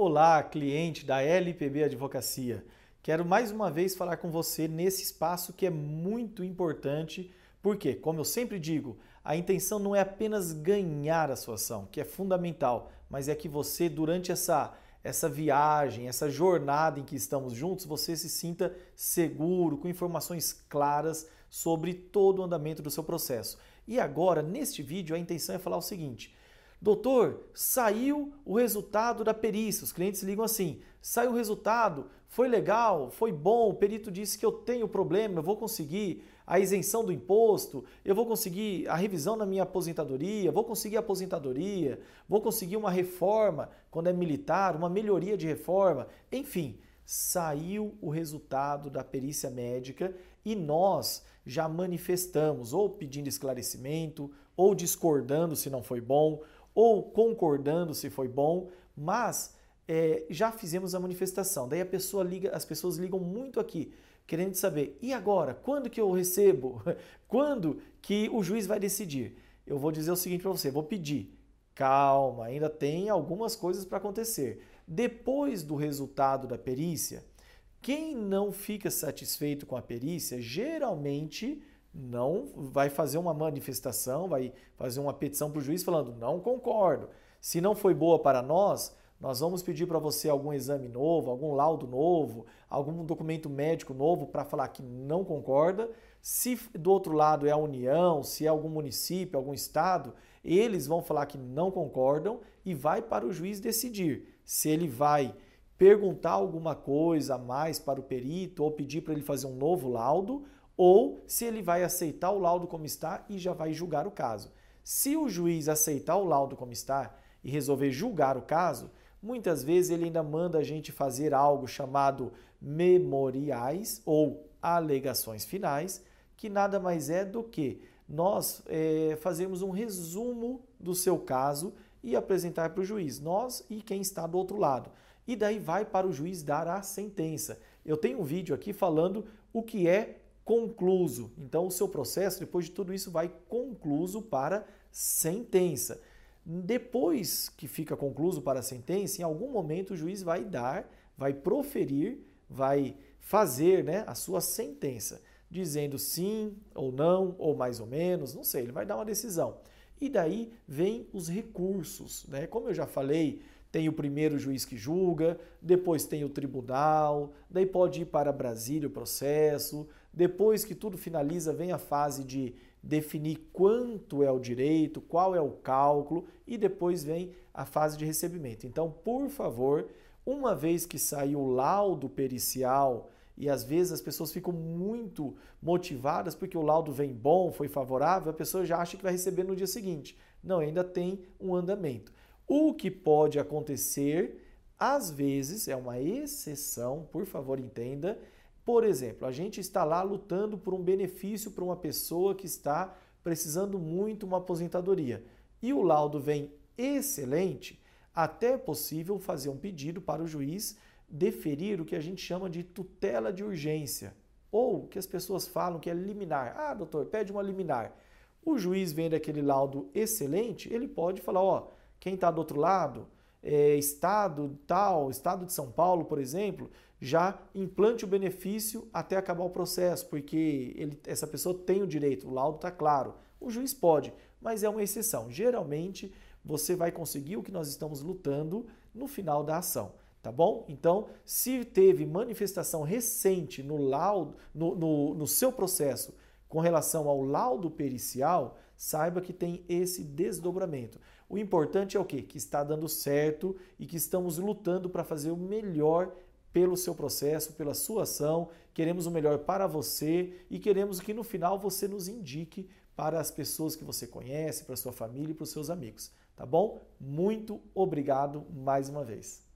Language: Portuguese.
Olá, cliente da LPB Advocacia. Quero mais uma vez falar com você nesse espaço que é muito importante, porque, como eu sempre digo, a intenção não é apenas ganhar a sua ação, que é fundamental, mas é que você, durante essa, essa viagem, essa jornada em que estamos juntos, você se sinta seguro, com informações claras sobre todo o andamento do seu processo. E agora, neste vídeo, a intenção é falar o seguinte Doutor, saiu o resultado da perícia. Os clientes ligam assim: saiu o resultado, foi legal, foi bom, o perito disse que eu tenho problema, eu vou conseguir a isenção do imposto, eu vou conseguir a revisão na minha aposentadoria, vou conseguir a aposentadoria, vou conseguir uma reforma quando é militar, uma melhoria de reforma, enfim, saiu o resultado da perícia médica e nós já manifestamos ou pedindo esclarecimento ou discordando se não foi bom ou concordando se foi bom, mas é, já fizemos a manifestação. Daí a pessoa liga, as pessoas ligam muito aqui, querendo saber, e agora? Quando que eu recebo? Quando que o juiz vai decidir? Eu vou dizer o seguinte para você, vou pedir. Calma, ainda tem algumas coisas para acontecer. Depois do resultado da perícia, quem não fica satisfeito com a perícia, geralmente não vai fazer uma manifestação, vai fazer uma petição para o juiz falando não concordo. Se não foi boa para nós, nós vamos pedir para você algum exame novo, algum laudo novo, algum documento médico novo para falar que não concorda. Se do outro lado é a União, se é algum município, algum estado, eles vão falar que não concordam e vai para o juiz decidir se ele vai perguntar alguma coisa a mais para o perito ou pedir para ele fazer um novo laudo ou se ele vai aceitar o laudo como está e já vai julgar o caso. Se o juiz aceitar o laudo como está e resolver julgar o caso, muitas vezes ele ainda manda a gente fazer algo chamado memoriais ou alegações finais, que nada mais é do que nós é, fazermos um resumo do seu caso e apresentar para o juiz, nós e quem está do outro lado. E daí vai para o juiz dar a sentença. Eu tenho um vídeo aqui falando o que é concluso. Então, o seu processo, depois de tudo isso, vai concluso para sentença. Depois que fica concluso para a sentença, em algum momento o juiz vai dar, vai proferir, vai fazer né, a sua sentença, dizendo sim ou não, ou mais ou menos, não sei, ele vai dar uma decisão. E daí vem os recursos. Né? Como eu já falei, tem o primeiro juiz que julga, depois tem o tribunal, daí pode ir para Brasília o processo, depois que tudo finaliza, vem a fase de definir quanto é o direito, qual é o cálculo e depois vem a fase de recebimento. Então, por favor, uma vez que saiu o laudo pericial, e às vezes as pessoas ficam muito motivadas porque o laudo vem bom, foi favorável, a pessoa já acha que vai receber no dia seguinte. Não, ainda tem um andamento. O que pode acontecer, às vezes, é uma exceção, por favor, entenda. Por exemplo, a gente está lá lutando por um benefício para uma pessoa que está precisando muito uma aposentadoria e o laudo vem excelente, até é possível fazer um pedido para o juiz deferir o que a gente chama de tutela de urgência, ou que as pessoas falam que é liminar. Ah, doutor, pede uma liminar. O juiz vendo aquele laudo excelente, ele pode falar, ó, quem está do outro lado, é, estado tal, estado de São Paulo, por exemplo, já implante o benefício até acabar o processo, porque ele, essa pessoa tem o direito, o laudo está claro. O juiz pode, mas é uma exceção. Geralmente você vai conseguir o que nós estamos lutando no final da ação. Tá bom? Então, se teve manifestação recente no laudo, no, no, no seu processo com relação ao laudo pericial, saiba que tem esse desdobramento. O importante é o quê? Que está dando certo e que estamos lutando para fazer o melhor pelo seu processo, pela sua ação. Queremos o melhor para você e queremos que no final você nos indique para as pessoas que você conhece, para sua família e para os seus amigos. Tá bom? Muito obrigado mais uma vez.